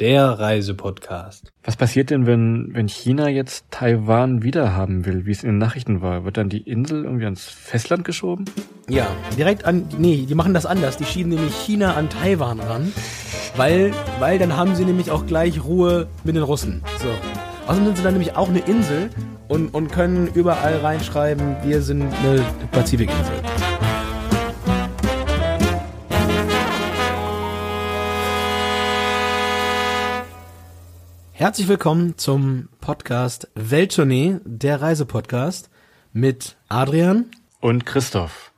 Der Reisepodcast. Was passiert denn, wenn, wenn China jetzt Taiwan wiederhaben will, wie es in den Nachrichten war? Wird dann die Insel irgendwie ans Festland geschoben? Ja, direkt an, nee, die machen das anders. Die schieben nämlich China an Taiwan ran, weil, weil dann haben sie nämlich auch gleich Ruhe mit den Russen. So. Außerdem sind sie dann nämlich auch eine Insel und, und können überall reinschreiben, wir sind eine Pazifikinsel. Herzlich willkommen zum Podcast Welttournee, der Reisepodcast mit Adrian. Und Christoph.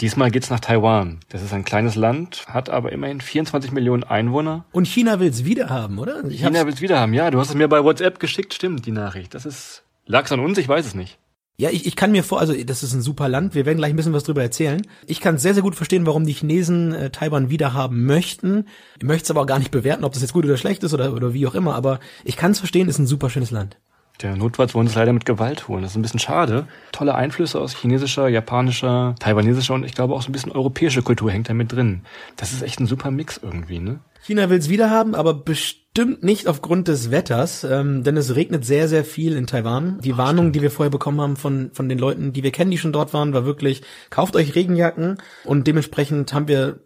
Diesmal geht's nach Taiwan. Das ist ein kleines Land, hat aber immerhin 24 Millionen Einwohner. Und China will's wieder haben, oder? Ich China will's wieder haben. Ja, du hast es mir bei WhatsApp geschickt, stimmt, die Nachricht. Das ist, lag's an uns? Ich weiß es nicht. Ja, ich, ich kann mir vor, also das ist ein super Land, wir werden gleich ein bisschen was drüber erzählen. Ich kann sehr, sehr gut verstehen, warum die Chinesen äh, Taiwan wieder haben möchten. Ich möchte es aber auch gar nicht bewerten, ob das jetzt gut oder schlecht ist oder, oder wie auch immer, aber ich kann es verstehen, ist ein super schönes Land. Der Notfalls wollen es leider mit Gewalt holen. Das ist ein bisschen schade. Tolle Einflüsse aus chinesischer, japanischer, taiwanesischer und ich glaube auch so ein bisschen europäische Kultur hängt da mit drin. Das ist echt ein super Mix irgendwie, ne? China will's wieder haben, aber bestimmt nicht aufgrund des Wetters, ähm, denn es regnet sehr, sehr viel in Taiwan. Die Warnung, die wir vorher bekommen haben von, von den Leuten, die wir kennen, die schon dort waren, war wirklich, kauft euch Regenjacken und dementsprechend haben wir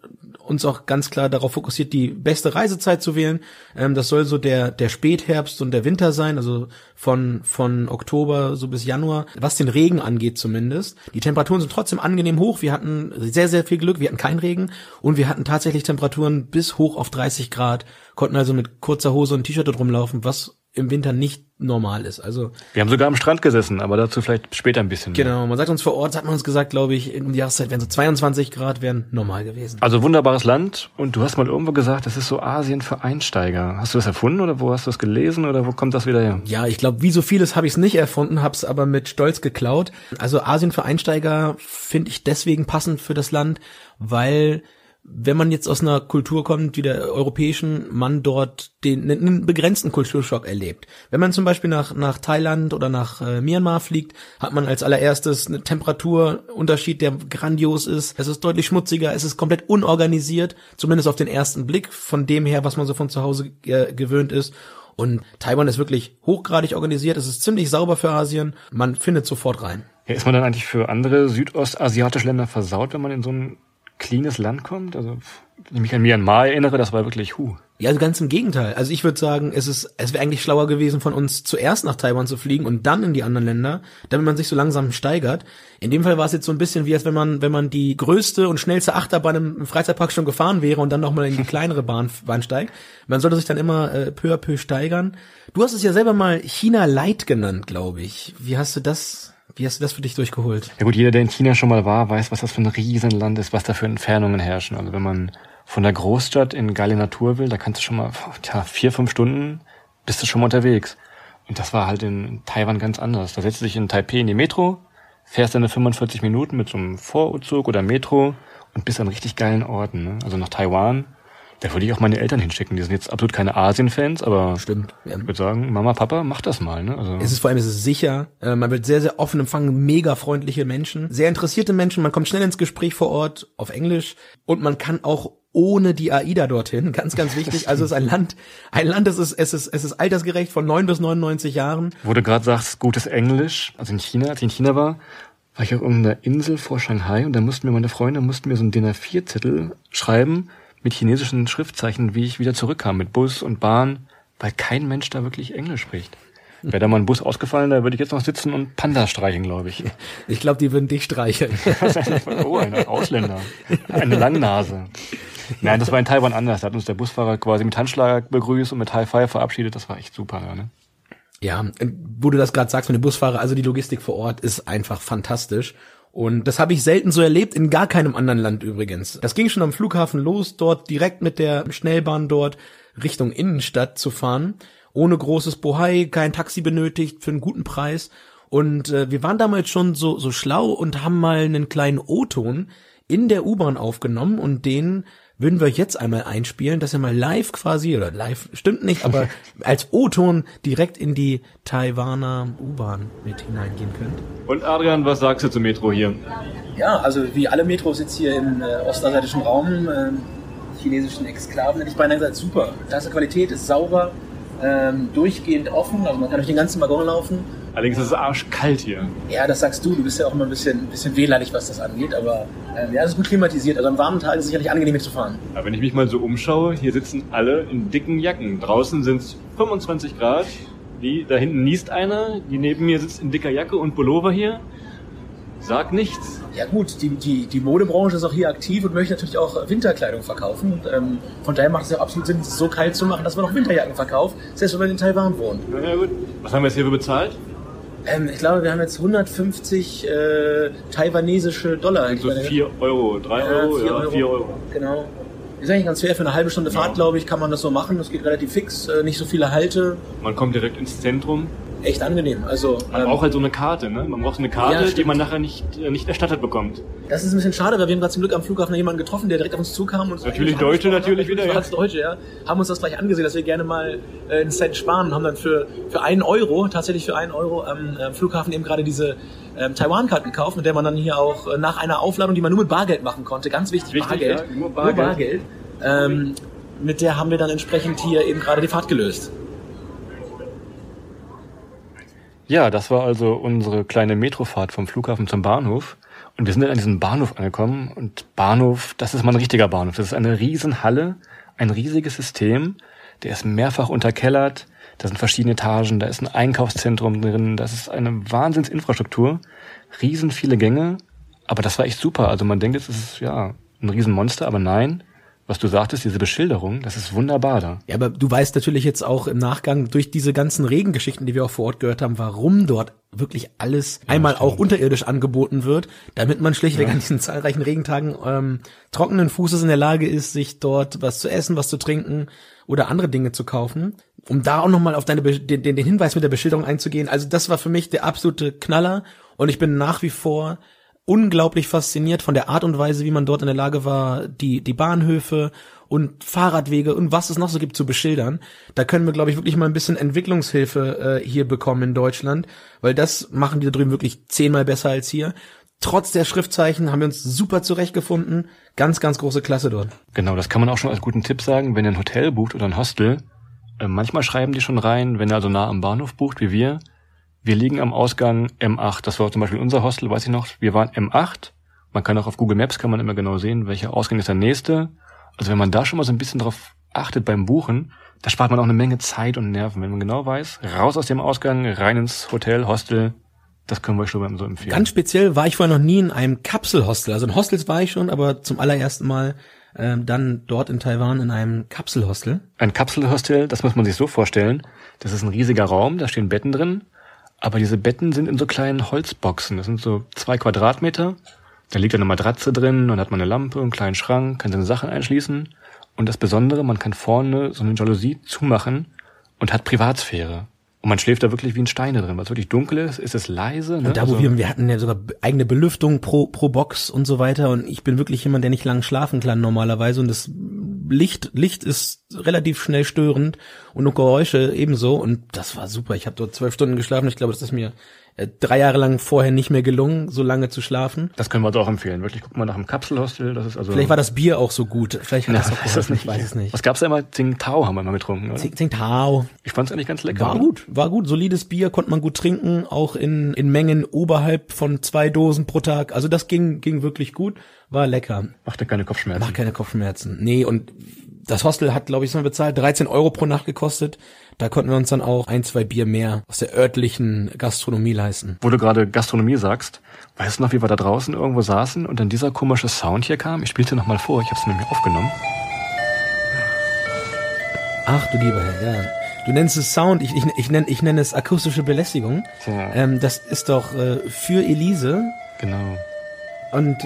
uns auch ganz klar darauf fokussiert, die beste Reisezeit zu wählen. Ähm, das soll so der, der Spätherbst und der Winter sein, also von, von Oktober so bis Januar, was den Regen angeht zumindest. Die Temperaturen sind trotzdem angenehm hoch. Wir hatten sehr, sehr viel Glück. Wir hatten keinen Regen und wir hatten tatsächlich Temperaturen bis hoch auf 30 Grad, konnten also mit kurzer Hose und T-Shirt rumlaufen, was im Winter nicht normal ist. Also Wir haben sogar am Strand gesessen, aber dazu vielleicht später ein bisschen. mehr. genau, man sagt uns vor Ort, hat man uns gesagt, glaube ich, in der Jahreszeit wären so 22 Grad, wären normal gewesen. Also wunderbares Land und du hast mal irgendwo gesagt, das ist so Asien für Einsteiger. Hast du das erfunden oder wo hast du das gelesen oder wo kommt das wieder her? Ja, ich glaube, wie so vieles habe ich es nicht erfunden, habe es aber mit Stolz geklaut. Also Asien für Einsteiger finde ich deswegen passend für das Land, weil wenn man jetzt aus einer Kultur kommt wie der europäischen, man dort den einen begrenzten Kulturschock erlebt. Wenn man zum Beispiel nach, nach Thailand oder nach äh, Myanmar fliegt, hat man als allererstes einen Temperaturunterschied, der grandios ist. Es ist deutlich schmutziger, es ist komplett unorganisiert, zumindest auf den ersten Blick, von dem her, was man so von zu Hause äh, gewöhnt ist. Und Taiwan ist wirklich hochgradig organisiert. Es ist ziemlich sauber für Asien. Man findet sofort rein. Ist man dann eigentlich für andere südostasiatische Länder versaut, wenn man in so ein cleanes Land kommt? Also, wenn ich mich an Myanmar erinnere, das war wirklich hu. Ja, also ganz im Gegenteil. Also ich würde sagen, es ist, es wäre eigentlich schlauer gewesen, von uns zuerst nach Taiwan zu fliegen und dann in die anderen Länder, damit man sich so langsam steigert. In dem Fall war es jetzt so ein bisschen wie, als wenn man, wenn man die größte und schnellste Achterbahn im Freizeitpark schon gefahren wäre und dann nochmal in die kleinere Bahn, Bahn steigt. Man sollte sich dann immer äh, peu à peu steigern. Du hast es ja selber mal China Light genannt, glaube ich. Wie hast du das, wie hast du das für dich durchgeholt? Ja gut, jeder, der in China schon mal war, weiß, was das für ein Riesenland ist, was da für Entfernungen herrschen. Also wenn man von der Großstadt in geile Natur will, da kannst du schon mal, tja, vier, fünf Stunden bist du schon mal unterwegs. Und das war halt in Taiwan ganz anders. Da setzt du dich in Taipei in die Metro, fährst dann 45 Minuten mit so einem Vorzug oder Metro und bist an richtig geilen Orten. Ne? Also nach Taiwan, da würde ich auch meine Eltern hinschicken. Die sind jetzt absolut keine Asien-Fans, aber Stimmt. Ja. ich würde sagen, Mama, Papa, mach das mal. Ne? Also, Es ist vor allem, es ist sicher. Äh, man wird sehr, sehr offen empfangen, mega freundliche Menschen, sehr interessierte Menschen. Man kommt schnell ins Gespräch vor Ort auf Englisch und man kann auch ohne die AIDA dorthin. Ganz, ganz wichtig. Also es ist ein Land, ein Land, das ist, es ist, es ist altersgerecht von 9 bis 99 Jahren. Wo du gerade sagst, gutes Englisch, also in China, als ich in China war, war ich auf irgendeiner Insel vor Shanghai und da mussten mir meine Freunde mussten mir so einen DIN A4-Zettel schreiben mit chinesischen Schriftzeichen, wie ich wieder zurückkam mit Bus und Bahn, weil kein Mensch da wirklich Englisch spricht. Wäre da mal ein Bus ausgefallen, da würde ich jetzt noch sitzen und Panda streichen, glaube ich. Ich glaube, die würden dich streicheln. oh, ein Ausländer. Eine Langnase. Nein, das war in Taiwan anders. Da hat uns der Busfahrer quasi mit Handschlag begrüßt und mit High Five verabschiedet. Das war echt super, ja, ne? Ja, wo du das gerade sagst mit dem Busfahrer, also die Logistik vor Ort ist einfach fantastisch. Und das habe ich selten so erlebt, in gar keinem anderen Land übrigens. Das ging schon am Flughafen los, dort direkt mit der Schnellbahn dort Richtung Innenstadt zu fahren, ohne großes Bohai, kein Taxi benötigt, für einen guten Preis. Und äh, wir waren damals schon so, so schlau und haben mal einen kleinen O-Ton in der U-Bahn aufgenommen und den würden wir euch jetzt einmal einspielen, dass ihr mal live quasi, oder live stimmt nicht, aber als O-Ton direkt in die Taiwaner U-Bahn mit hineingehen könnt. Und Adrian, was sagst du zum Metro hier? Ja, also wie alle Metros jetzt hier im äh, ostasiatischen Raum, äh, chinesischen Exklaven, hätte ich beinahe gesagt, super. Klasse Qualität, ist sauber, ähm, durchgehend offen, also man kann durch den ganzen Waggon laufen. Allerdings ist es arschkalt hier. Ja, das sagst du, du bist ja auch immer ein bisschen, ein bisschen wehleidig, was das angeht, aber ähm, ja, es ist gut klimatisiert, also an warmen Tagen ist es sicherlich angenehm zu fahren. Aber wenn ich mich mal so umschaue, hier sitzen alle in dicken Jacken. Draußen sind es 25 Grad. Die, da hinten niest einer, die neben mir sitzt in dicker Jacke und Pullover hier. Sag nichts. Ja gut, die, die, die Modebranche ist auch hier aktiv und möchte natürlich auch Winterkleidung verkaufen. Und, ähm, von daher macht es ja absolut Sinn, es so kalt zu machen, dass man auch Winterjacken verkauft, selbst wenn man in Taiwan wohnt. Na ja, gut. Was haben wir jetzt hier für bezahlt? Ähm, ich glaube, wir haben jetzt 150 äh, taiwanesische Dollar. So 4 Euro, 3 Ja, Euro, vier ja, Euro. 4 Euro. Genau. Ist eigentlich ganz fair. Für eine halbe Stunde Fahrt, Ja. glaube ich, kann man das so machen. Das geht relativ fix. Äh, nicht so viele Halte. Man kommt direkt ins Zentrum. Echt angenehm. Also, Man ähm, braucht halt so eine Karte, ne? Man braucht so eine Karte, Ja, die man nachher nicht, äh, nicht erstattet bekommt. das ist ein bisschen schade, weil wir haben gerade zum Glück am Flughafen jemanden getroffen, der direkt auf uns zukam. Und Natürlich Deutsche, natürlich wieder, ja. Schwarz Deutsche, ja. Haben uns das gleich angesehen, dass wir gerne mal äh, einen Cent sparen und haben dann für, für einen Euro, tatsächlich für einen Euro am äh, Flughafen eben gerade diese ähm, Taiwan-Card gekauft, mit der man dann hier auch äh, nach einer Aufladung, die man nur mit Bargeld machen konnte, ganz wichtig, Wichtig, Bargeld, ja, nur Bargeld. Bargeld ähm, mit der haben wir dann entsprechend hier eben gerade die Fahrt gelöst. Ja, das war also unsere kleine Metrofahrt vom Flughafen zum Bahnhof. Und wir sind dann an diesem Bahnhof angekommen. Und Bahnhof, das ist mal ein richtiger Bahnhof. Das ist eine Riesenhalle, ein riesiges System. Der ist mehrfach unterkellert. Da sind verschiedene Etagen. Da ist ein Einkaufszentrum drin. Das ist eine Wahnsinnsinfrastruktur. Riesen viele Gänge. Aber das war echt super. Also man denkt, es ist ja ein Riesenmonster, aber nein. Was du sagtest, diese Beschilderung, das ist wunderbar da. Ja, aber du weißt natürlich jetzt auch im Nachgang durch diese ganzen Regengeschichten, die wir auch vor Ort gehört haben, warum dort wirklich alles einmal auch unterirdisch angeboten wird, damit man schlichtweg an diesen zahlreichen Regentagen ähm, trockenen Fußes in der Lage ist, sich dort was zu essen, was zu trinken oder andere Dinge zu kaufen. Um da auch nochmal auf deine den den Hinweis mit der Beschilderung einzugehen. Also das war für mich der absolute Knaller und ich bin nach wie vor unglaublich fasziniert von der Art und Weise, wie man dort in der Lage war, die, die Bahnhöfe und Fahrradwege und was es noch so gibt zu beschildern. Da können wir, glaube ich, wirklich mal ein bisschen Entwicklungshilfe äh, hier bekommen in Deutschland, weil das machen die da drüben wirklich zehnmal besser als hier. Trotz der Schriftzeichen haben wir uns super zurechtgefunden. Ganz, ganz große Klasse dort. Genau, das kann man auch schon als guten Tipp sagen, wenn ihr ein Hotel bucht oder ein Hostel. Äh, manchmal schreiben die schon rein, wenn ihr also nah am Bahnhof bucht, wie wir. Wir liegen am Ausgang M8. Das war zum Beispiel unser Hostel, weiß ich noch. Wir waren M8. Man kann auch auf Google Maps kann man immer genau sehen, welcher Ausgang ist der nächste. Also wenn man da schon mal so ein bisschen drauf achtet beim Buchen, da spart man auch eine Menge Zeit und Nerven. Wenn man genau weiß, raus aus dem Ausgang, rein ins Hotel, Hostel, das können wir euch schon mal so empfehlen. Ganz speziell war ich vorher noch nie in einem Kapselhostel. Also in Hostels war ich schon, aber zum allerersten Mal ähm, dann dort in Taiwan in einem Kapselhostel. Ein Kapselhostel, das muss man sich so vorstellen. Das ist ein riesiger Raum, da stehen Betten drin. Aber diese Betten sind in so kleinen Holzboxen. Das sind so zwei Quadratmeter. Da liegt eine Matratze drin, dann hat man eine Lampe, einen kleinen Schrank, kann seine Sachen einschließen. Und das Besondere, man kann vorne so eine Jalousie zumachen und hat Privatsphäre. Und man schläft da wirklich wie in Steine drin. Weil es wirklich dunkel ist, ist es leise. Ne? Und da, wo Also- wir, wir hatten ja sogar eigene Belüftung pro, pro Box und so weiter. Und ich bin wirklich jemand, der nicht lang schlafen kann normalerweise. Und das Licht, Licht ist relativ schnell störend und auch Geräusche ebenso. Und das war super. Ich habe dort zwölf Stunden geschlafen. Ich glaube, das ist mir äh, drei Jahre lang vorher nicht mehr gelungen, so lange zu schlafen. das können wir uns auch empfehlen. Wirklich, guck mal nach dem Kapselhostel. Das ist also. Vielleicht war das Bier auch so gut. Vielleicht hat Ja, das auch weiß das Ich weiß es nicht. Was gab's da immer? Tsingtao haben wir mal getrunken, oder? Tsingtao. Ich fand's eigentlich ganz lecker. War oder? gut, war gut. Solides Bier konnte man gut trinken, auch in, in Mengen oberhalb von zwei Dosen pro Tag. Also das ging, ging wirklich gut, war lecker. Macht ja keine Kopfschmerzen. Mach keine Kopfschmerzen. Nee, und das Hostel hat, glaube ich, so bezahlt, 13 Euro pro Nacht gekostet. Da konnten wir uns dann auch ein, zwei Bier mehr aus der örtlichen Gastronomie leisten. Wo du gerade Gastronomie sagst, weißt du noch, wie wir da draußen irgendwo saßen und dann dieser komische Sound hier kam? Ich spielte noch mal vor, ich habe es nämlich aufgenommen. Ach du lieber Herr, ja. Du nennst es Sound, ich, ich, ich, nenne, ich nenne es akustische Belästigung. Tja. Ähm, das ist doch äh, für Elise Genau. Und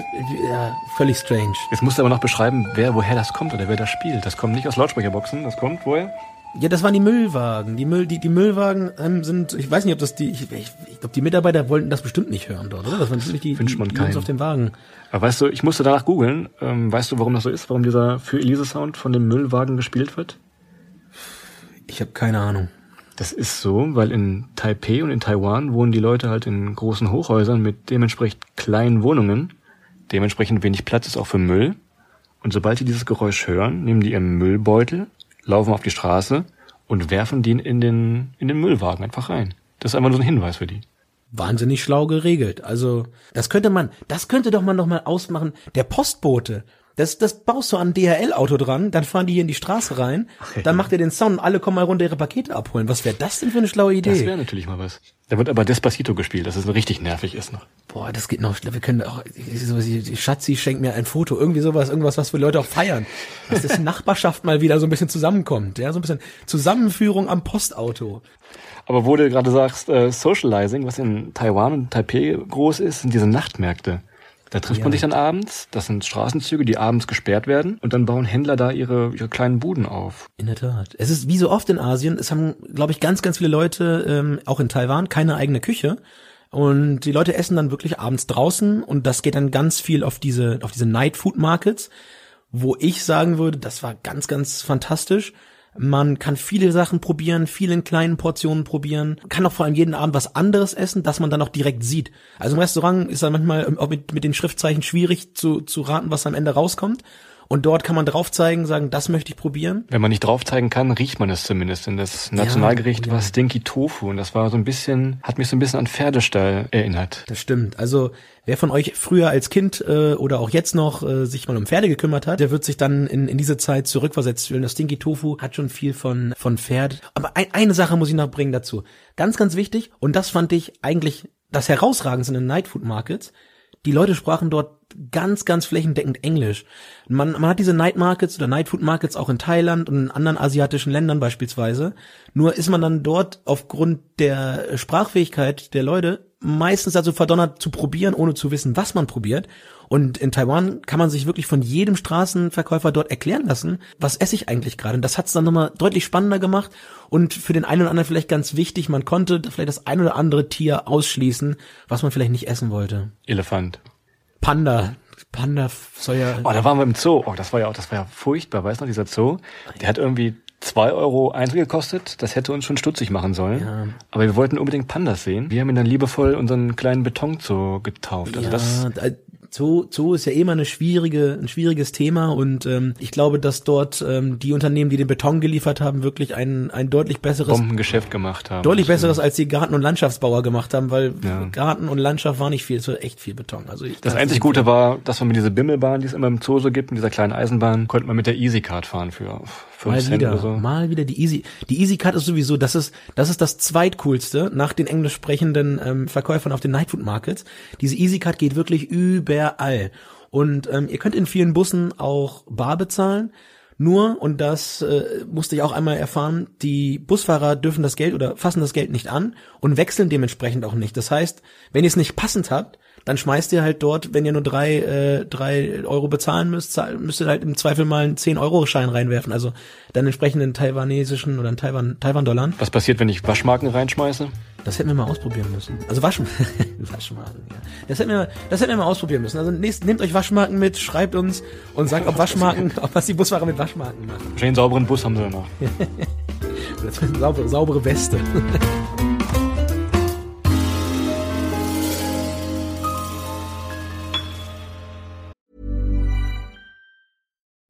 ja, völlig strange. Jetzt musst du aber noch beschreiben, wer woher das kommt oder wer das spielt. Das kommt nicht aus Lautsprecherboxen, das kommt woher? Ja, das waren die Müllwagen. Die Müll, die, die Müllwagen ähm, sind, ich weiß nicht, ob das die, ich, ich, ich glaube, die Mitarbeiter wollten das bestimmt nicht hören dort, oder? Das waren wirklich die, Wünscht man die, die Jungs auf dem Wagen. Aber weißt du, ich musste danach googeln. Ähm, weißt du, warum das so ist? Warum dieser für Elise Sound von dem Müllwagen gespielt wird? Ich habe keine Ahnung. Das ist so, weil in Taipei und in Taiwan wohnen die Leute halt in großen Hochhäusern mit dementsprechend kleinen Wohnungen. Dementsprechend wenig Platz ist auch für Müll. Und sobald die dieses Geräusch hören, nehmen die ihren Müllbeutel, laufen auf die Straße und werfen den in den, in den Müllwagen einfach rein. Das ist einfach nur so ein Hinweis für die. Wahnsinnig schlau geregelt. Also, das könnte man, das könnte doch man noch mal ausmachen. Der Postbote. Das, das baust du an DHL-Auto dran, dann fahren die hier in die Straße rein, dann macht er den Sound und alle kommen mal runter ihre Pakete abholen. Was wäre das denn für eine schlaue Idee? Das wäre natürlich mal was. Da wird aber Despacito gespielt, dass es richtig nervig ist noch. Boah, das geht noch. Wir können auch, Schatzi schenkt mir ein Foto, irgendwie sowas, irgendwas, was für Leute auch feiern. Dass das Nachbarschaft mal wieder so ein bisschen zusammenkommt, ja, so ein bisschen Zusammenführung am Postauto. Aber wo du gerade sagst, äh, Socializing, was in Taiwan und Taipei groß ist, sind diese Nachtmärkte. Da trifft man Ja. sich dann abends. Das sind Straßenzüge, die abends gesperrt werden. Und dann bauen Händler da ihre, ihre kleinen Buden auf. In der Tat. Es ist wie so oft in Asien, es haben, glaube ich, ganz, ganz viele Leute, ähm, auch in Taiwan, keine eigene Küche. Und die Leute essen dann wirklich abends draußen und das geht dann ganz viel auf diese, auf diese Night Food Markets, wo ich sagen würde, das war ganz, ganz fantastisch. Man kann viele Sachen probieren, viele in kleinen Portionen probieren, kann auch vor allem jeden Abend was anderes essen, das man dann auch direkt sieht. Also im Restaurant ist dann manchmal auch mit, mit den Schriftzeichen schwierig zu, zu raten, was am Ende rauskommt. Und dort kann man drauf zeigen, sagen, das möchte ich probieren. Wenn man nicht drauf zeigen kann, riecht man es zumindest. Denn das Nationalgericht ja. war Stinky Tofu. Und das war so ein bisschen, hat mich so ein bisschen an Pferdestall erinnert. Das stimmt. Also wer von euch früher als Kind äh, oder auch jetzt noch äh, sich mal um Pferde gekümmert hat, der wird sich dann in, in diese Zeit zurückversetzt fühlen. Das Stinky Tofu hat schon viel von von Pferd. Aber ein, eine Sache muss ich noch bringen dazu. Ganz, ganz wichtig. Und das fand ich eigentlich das Herausragendste in den Night Food Markets. Die Leute sprachen dort ganz, ganz flächendeckend Englisch. Man, man hat diese Night Markets oder Night Food Markets auch in Thailand und in anderen asiatischen Ländern beispielsweise. Nur ist man dann dort aufgrund der Sprachfähigkeit der Leute meistens dazu verdonnert zu probieren, ohne zu wissen, was man probiert. Und in Taiwan kann man sich wirklich von jedem Straßenverkäufer dort erklären lassen, was esse ich eigentlich gerade. Und das hat es dann nochmal deutlich spannender gemacht und für den einen oder anderen vielleicht ganz wichtig, man konnte vielleicht das ein oder andere Tier ausschließen, was man vielleicht nicht essen wollte. Elefant. Panda. Panda soll ja. Oh, da waren wir im Zoo. Oh, das war ja auch, das war ja furchtbar. Weißt du noch, dieser Zoo? Der hat irgendwie zwei Euro Eintritt gekostet. Das hätte uns schon stutzig machen sollen. Ja. Aber wir wollten unbedingt Pandas sehen. Wir haben ihn dann liebevoll unseren kleinen Betonzoo getauft. Also das, ja, da- Zoo, Zoo ist ja immer eine schwierige, ein schwieriges Thema und ähm, ich glaube, dass dort ähm, die Unternehmen, die den Beton geliefert haben, wirklich ein, ein deutlich besseres Bombengeschäft gemacht haben. Deutlich Das, besseres als die Garten- und Landschaftsbauer gemacht haben, weil Ja. Garten und Landschaft war nicht viel, es war echt viel Beton. Also ich Das einzig Gute war, dass man mit dieser Bimmelbahn, die es immer im Zoo so gibt, mit dieser kleinen Eisenbahn, konnte man mit der Easycard fahren für mal Cent wieder, so. mal wieder die Easy. Die Easy Card ist sowieso, das ist, das ist das zweitcoolste nach den englisch sprechenden ähm, Verkäufern auf den Nightfood Markets. Diese Easy Card geht wirklich überall. Und ähm, ihr könnt in vielen Bussen auch bar bezahlen. Nur, und das äh, musste ich auch einmal erfahren, die Busfahrer dürfen das Geld oder fassen das Geld nicht an und wechseln dementsprechend auch nicht. Das heißt, wenn ihr es nicht passend habt, dann schmeißt ihr halt dort, wenn ihr nur drei, äh, drei Euro bezahlen müsst, müsst ihr halt im Zweifel mal einen 10-Euro-Schein reinwerfen. Also dann entsprechend einen taiwanesischen oder einen Taiwan, Taiwan-Dollar. Was passiert, wenn ich Waschmarken reinschmeiße? Das hätten wir mal ausprobieren müssen. Also Waschen, Waschmarken, ja. Das hätten wir, das hätten wir mal ausprobieren müssen. Also nächst, nehmt euch Waschmarken mit, schreibt uns und sagt, ob Waschmarken, ob was die Busfahrer mit Waschmarken machen. Einen sauberen Bus haben sie noch. Saubere, saubere Weste.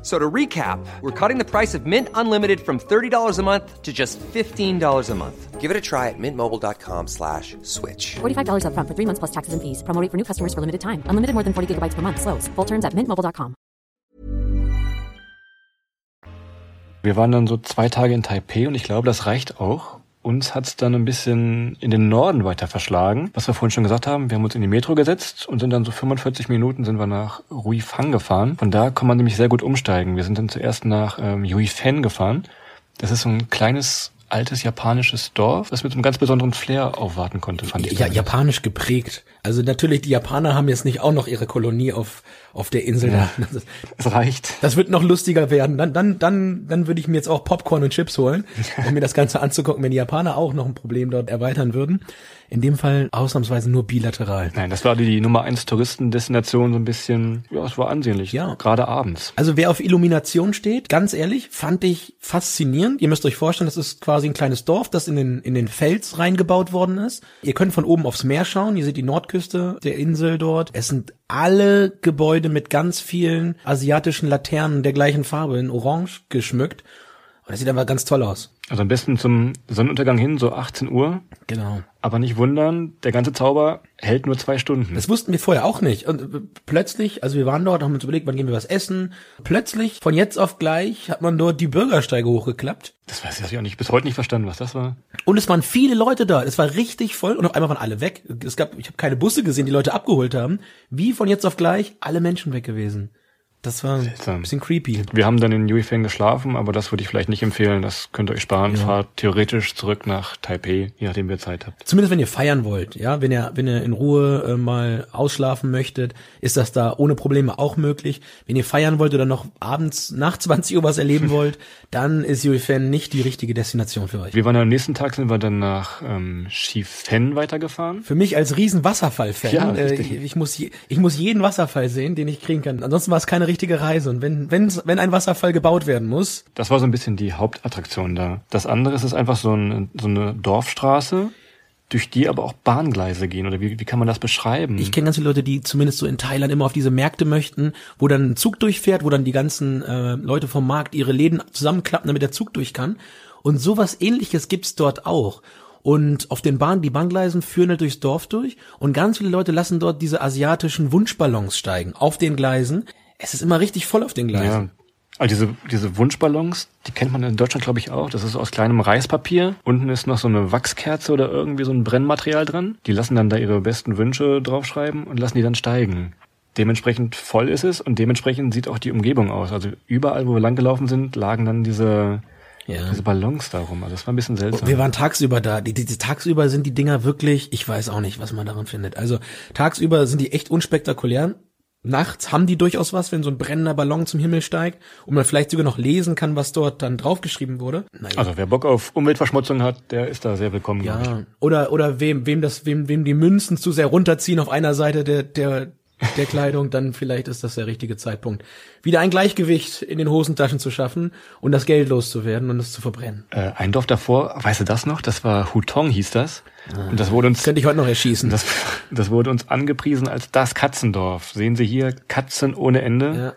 F- So to recap, we're cutting the price of Mint Unlimited from $30 a month to just $15 a month. Give it a try at mintmobile.com slash switch. $45 upfront for three months plus taxes and fees. Promo rate for new customers for limited time. Unlimited more than 40 gigabytes per month. Slows. Full terms at mintmobile.com. Wir waren dann so zwei Tage in Taipei und ich glaube, das reicht auch, uns hat's dann ein bisschen in den Norden weiter verschlagen. Was wir vorhin schon gesagt haben, wir haben uns in die Metro gesetzt und sind dann so 45 Minuten sind wir nach Ruifang gefahren. Von da kann man nämlich sehr gut umsteigen. Wir sind dann zuerst nach ähm, Yuifen gefahren. Das ist so ein kleines altes japanisches Dorf, das mit einem ganz besonderen Flair aufwarten konnte, fand ich. Ja, japanisch geprägt. Also natürlich, die Japaner haben jetzt nicht auch noch ihre Kolonie auf, auf der Insel. Ja, das, es reicht. Das wird noch lustiger werden. Dann, dann, dann, dann würde ich mir jetzt auch Popcorn und Chips holen, um mir das Ganze anzugucken, wenn die Japaner auch noch ein Problem dort erweitern würden. In dem Fall ausnahmsweise nur bilateral. Nein, das war die Nummer eins Touristendestination so ein bisschen, ja, es war ansehnlich. Ja. Gerade abends. Also wer auf Illumination steht, ganz ehrlich, fand ich faszinierend. Ihr müsst euch vorstellen, das ist quasi ein kleines Dorf, das in den, in den Fels reingebaut worden ist. Ihr könnt von oben aufs Meer schauen. Ihr seht die Nordküste der Insel dort. Es sind alle Gebäude mit ganz vielen asiatischen Laternen der gleichen Farbe in Orange geschmückt. Und das sieht einfach ganz toll aus. Also am besten zum Sonnenuntergang hin, so 18 Uhr. Genau. Aber nicht wundern, der ganze Zauber hält nur zwei Stunden. Das wussten wir vorher auch nicht. Und äh, plötzlich, also wir waren dort, haben uns überlegt, wann gehen wir was essen. Plötzlich, von jetzt auf gleich, hat man dort die Bürgersteige hochgeklappt. Das weiß ich auch nicht, bis heute nicht verstanden, was das war. Und es waren viele Leute da. Es war richtig voll und auf einmal waren alle weg. Es gab, ich habe keine Busse gesehen, die Leute abgeholt haben. Wie von jetzt auf gleich alle Menschen weg gewesen. Das war Seltsam. ein bisschen creepy. Wir haben dann in Yuifeng geschlafen, aber das würde ich vielleicht nicht empfehlen. Das könnt ihr euch sparen. Ja. Fahrt theoretisch zurück nach Taipei, je nachdem, wie ihr Zeit habt. Zumindest wenn ihr feiern wollt, ja, wenn ihr wenn ihr in Ruhe äh, mal ausschlafen möchtet, ist das da ohne Probleme auch möglich. Wenn ihr feiern wollt oder noch abends nach 20 Uhr was erleben wollt, dann ist Yuifen nicht die richtige Destination für euch. Wir waren am nächsten Tag, sind wir dann nach ähm, Shifen weitergefahren. Für mich als riesen Wasserfall-Fan, Ja, äh, ich, ich muss je, ich muss jeden Wasserfall sehen, den ich kriegen kann. Ansonsten war es keine richtige Reise. Und wenn wenn wenn ein Wasserfall gebaut werden muss, Das war so ein bisschen die Hauptattraktion da. Das andere ist, ist einfach so, ein, so eine Dorfstraße, durch die aber auch Bahngleise gehen. Oder wie, wie kann man das beschreiben? Ich kenne ganz viele Leute, die zumindest so in Thailand immer auf diese Märkte möchten, wo dann ein Zug durchfährt, wo dann die ganzen äh, Leute vom Markt ihre Läden zusammenklappen, damit der Zug durch kann. Und sowas ähnliches gibt's dort auch. Und auf den Bahnen, die Bahngleisen führen halt durchs Dorf durch und ganz viele Leute lassen dort diese asiatischen Wunschballons steigen auf den Gleisen. Es ist immer richtig voll auf den ja. Gleisen. Also diese, diese Wunschballons, die kennt man in Deutschland, glaube ich, auch. Das ist aus kleinem Reispapier. Unten ist noch so eine Wachskerze oder irgendwie so ein Brennmaterial dran. Die lassen dann da ihre besten Wünsche draufschreiben und lassen die dann steigen. Dementsprechend voll ist es und dementsprechend sieht auch die Umgebung aus. Also überall, wo wir langgelaufen sind, lagen dann diese, Ja. diese Ballons darum. Also das war ein bisschen seltsam. Wir waren tagsüber da. Die, die, die, tagsüber sind die Dinger wirklich, ich weiß auch nicht, was man daran findet. Also tagsüber sind die echt unspektakulär. Nachts haben die durchaus was, wenn so ein brennender Ballon zum Himmel steigt und man vielleicht sogar noch lesen kann, was dort dann draufgeschrieben wurde. Naja. Also wer Bock auf Umweltverschmutzung hat, der ist da sehr willkommen. ja. Oder, oder wem, wem das, wem, wem die Münzen zu sehr runterziehen auf einer Seite der, der, der Kleidung, dann vielleicht ist das der richtige Zeitpunkt, wieder ein Gleichgewicht in den Hosentaschen zu schaffen und das Geld loszuwerden und es zu verbrennen. Äh, ein Dorf davor, weißt du das noch? Das war Hutong hieß das. Und das wurde uns, Könnte ich heute noch erschießen. das, das wurde uns angepriesen als das Katzendorf. Sehen Sie hier Katzen ohne Ende. Ja.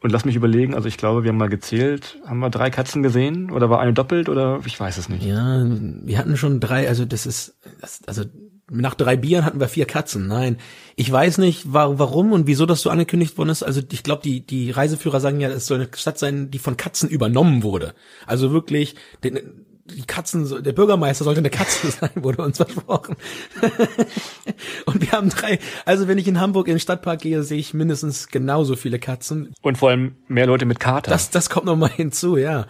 Und lass mich überlegen, also ich glaube, wir haben mal gezählt, haben wir drei Katzen gesehen? Oder war eine doppelt? Oder ich weiß es nicht. Ja, wir hatten schon drei, also das ist, das, also nach drei Bieren hatten wir vier Katzen. Nein, ich weiß nicht, wa warum und wieso das so angekündigt worden ist. Also ich glaube, die die Reiseführer sagen ja, es soll eine Stadt sein, die von Katzen übernommen wurde. Also wirklich, den, die Katzen, der Bürgermeister sollte eine Katze sein, wurde uns versprochen. und wir haben drei. Also wenn ich in Hamburg in den Stadtpark gehe, sehe ich mindestens genauso viele Katzen. Und vor allem mehr Leute mit Kater. Das, das kommt noch mal hinzu, ja.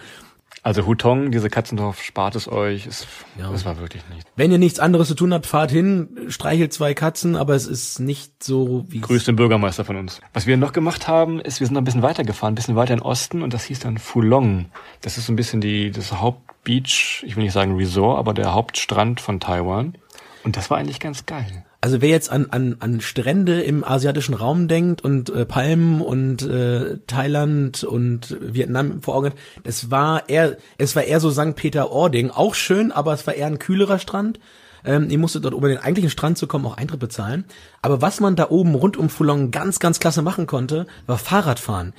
Also Hutong, diese Katzendorf, spart es euch. Es, Ja. Das war wirklich nicht. Wenn ihr nichts anderes zu tun habt, fahrt hin, streichelt zwei Katzen, aber es ist nicht so wie Grüß den Bürgermeister von uns. Was wir noch gemacht haben, ist, wir sind noch ein bisschen weiter gefahren, ein bisschen weiter in Osten und das hieß dann Fulong. Das ist so ein bisschen die, das Hauptbeach, ich will nicht sagen Resort, aber der Hauptstrand von Taiwan. Und das war eigentlich ganz geil. Also wer jetzt an, an, an Strände im asiatischen Raum denkt und äh, Palmen und äh, Thailand und Vietnam vor Augen hat, das war eher, es war eher so St. Peter-Ording, auch schön, aber es war eher ein kühlerer Strand. Ähm, ihr musstet dort, um an den eigentlichen Strand zu kommen, auch Eintritt bezahlen. Aber was man da oben rund um Fulong ganz, ganz klasse machen konnte, war Fahrradfahren.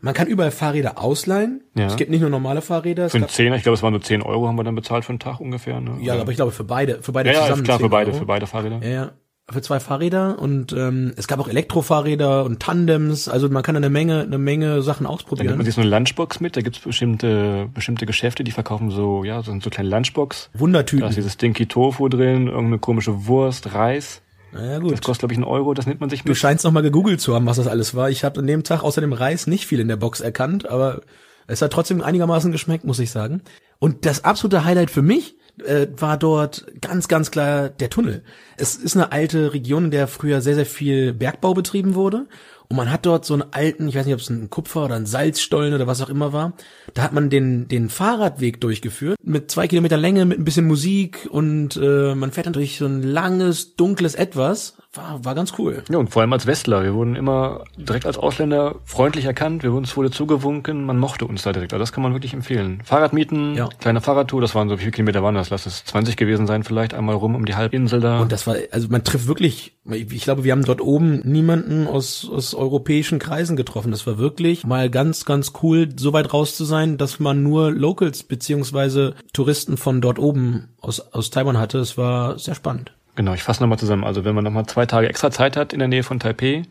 Man kann überall Fahrräder ausleihen. Ja. Es gibt nicht nur normale Fahrräder. Es Für einen Zehner, ich glaube, es waren nur 10 Euro, haben wir dann bezahlt für einen Tag ungefähr. Ne? ja, aber ich glaube für beide, für beide ja, ja, zusammen. ist klar, 10 für beide, Euro. für beide Fahrräder. Ja, ja. für zwei Fahrräder und ähm, es gab auch Elektrofahrräder und Tandems, also man kann eine Menge, eine Menge Sachen Da nimmt ausprobieren. man sich so eine Lunchbox mit, da gibt's bestimmte, bestimmte Geschäfte, die verkaufen so, ja, so, so kleine Lunchbox. Da Wundertüten. ist dieses Stinky Tofu drin, irgendeine komische Wurst, Reis. Naja, Das gut. kostet, glaube ich, einen Euro, das nimmt man sich Du mit. scheinst noch mal gegoogelt zu haben, was das alles war. Ich habe an dem Tag außer dem Reis nicht viel in der Box erkannt, aber es hat trotzdem einigermaßen geschmeckt, muss ich sagen. Und das absolute Highlight für mich äh, war dort ganz, ganz klar der Tunnel. Es ist eine alte Region, in der früher sehr, sehr viel Bergbau betrieben wurde. Und man hat dort so einen alten, ich weiß nicht, ob es ein Kupfer oder ein Salzstollen oder was auch immer war. Da hat man den, den Fahrradweg durchgeführt mit zwei Kilometer Länge, mit ein bisschen Musik und äh, man fährt dann durch so ein langes, dunkles Etwas. War, war ganz cool. Ja, und vor allem als Westler. Wir wurden immer direkt als Ausländer freundlich erkannt. Wir wurden uns wurde zugewunken. Man mochte uns da direkt. Also das kann man wirklich empfehlen. Fahrradmieten, Ja. kleine Fahrradtour. Das waren so, wie viele Kilometer waren das? Lass es 20 gewesen sein vielleicht. Einmal rum um die Halbinsel da. Und das war, also man trifft wirklich, ich glaube, wir haben dort oben niemanden aus, aus europäischen Kreisen getroffen. Das war wirklich mal ganz, ganz cool, so weit raus zu sein, dass man nur Locals beziehungsweise Touristen von dort oben aus, aus Taiwan hatte. Es war sehr spannend. Genau, ich fasse nochmal zusammen. Also wenn man nochmal zwei Tage extra Zeit hat in der Nähe von Taipei,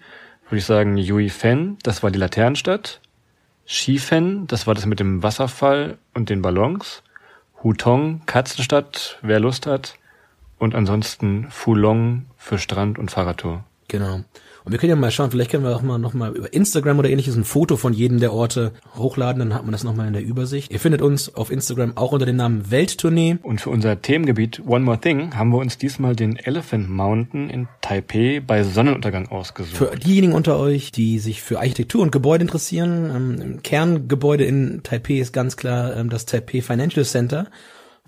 würde ich sagen Yui Fen, das war die Laternenstadt. Shifen, das war das mit dem Wasserfall und den Ballons. Hutong, Katzenstadt, wer Lust hat. Und ansonsten Fulong für Strand und Fahrradtour. Genau. Und wir können ja mal schauen, vielleicht können wir auch mal noch mal über Instagram oder ähnliches ein Foto von jedem der Orte hochladen, dann hat man das noch mal in der Übersicht. Ihr findet uns auf Instagram auch unter dem Namen Welttournee. Und für unser Themengebiet One More Thing haben wir uns diesmal den Elephant Mountain in Taipei bei Sonnenuntergang ausgesucht. Für diejenigen unter euch, die sich für Architektur und Gebäude interessieren, ähm, im Kerngebäude in Taipei ist ganz klar ähm, das Taipei Financial Center.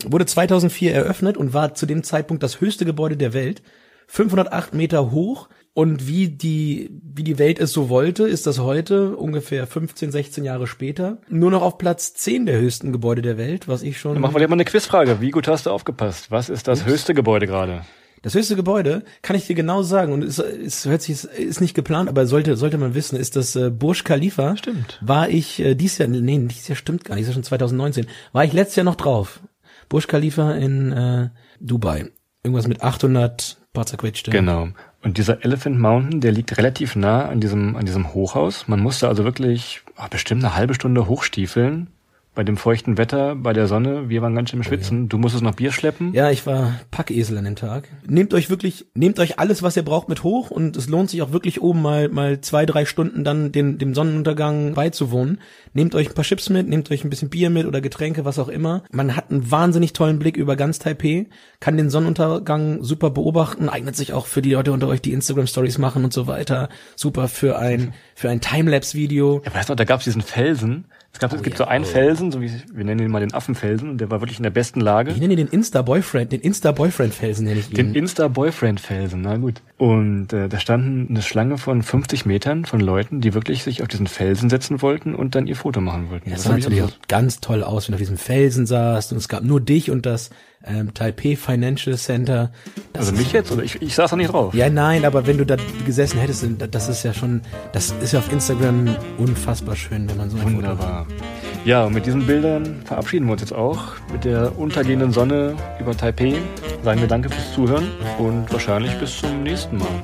Wurde 2004 eröffnet und war zu dem Zeitpunkt das höchste Gebäude der Welt. 508 Meter hoch. Und wie die, wie die Welt es so wollte, ist das heute, ungefähr 15, 16 Jahre später, nur noch auf Platz 10 der höchsten Gebäude der Welt, was ich schon... Dann machen wir dir mal eine Quizfrage. Wie gut hast du aufgepasst? Was ist das höchste Gebäude gerade? Das höchste Gebäude kann ich dir genau sagen und es, es hört sich ist nicht geplant, aber sollte sollte man wissen, ist das äh, Burj Khalifa. Stimmt. War ich äh, dieses Jahr nee, dieses Jahr stimmt gar nicht, das ist ja schon 2019. War ich letztes Jahr noch drauf. Burj Khalifa in äh, Dubai. Irgendwas mit 800 paar zerquetschte. Genau. Und dieser Elephant Mountain, der liegt relativ nah an diesem, an diesem Hochhaus. Man musste also wirklich ah, bestimmt eine halbe Stunde hochstiefeln. Bei dem feuchten Wetter, bei der Sonne. Wir waren ganz schön im Schwitzen. Du musstest noch Bier schleppen. Ja, ich war Packesel an dem Tag. Nehmt euch wirklich, nehmt euch alles, was ihr braucht, mit hoch und es lohnt sich auch wirklich oben mal mal zwei, drei Stunden dann dem, dem Sonnenuntergang beizuwohnen. Nehmt euch ein paar Chips mit, nehmt euch ein bisschen Bier mit oder Getränke, was auch immer. Man hat einen wahnsinnig tollen Blick über ganz Taipei, kann den Sonnenuntergang super beobachten, eignet sich auch für die Leute unter euch, die Instagram Stories machen und so weiter. Super für ein für ein Timelapse Video. Ja, weißt du, da gab es diesen Felsen. Es, gab, es gibt so einen Felsen, so wie wir nennen ihn mal den Affenfelsen, und der war wirklich in der besten Lage. Ich nenne ihn den Insta Boyfriend, den Insta Boyfriend Felsen nenne ich ihn. Den Insta-Boyfriend-Felsen, na gut. Und äh, da standen eine Schlange von 50 Metern von Leuten, die wirklich sich auf diesen Felsen setzen wollten und dann ihr Foto machen wollten. Das Das sah natürlich auch- auch ganz toll aus, wenn du auf diesem Felsen saßt und es gab nur dich und das ähm, Taipei Financial Center. Das Also mich jetzt? Oder ich, ich saß da nicht drauf. ja, nein, aber wenn du da gesessen hättest, das ist ja schon, das ist ja auf Instagram unfassbar schön, wenn man so ein Foto Wunderbar. Ja, und mit diesen Bildern verabschieden wir uns jetzt auch. Mit der untergehenden Sonne über Taipei sagen wir Danke fürs Zuhören und wahrscheinlich bis zum nächsten Mal.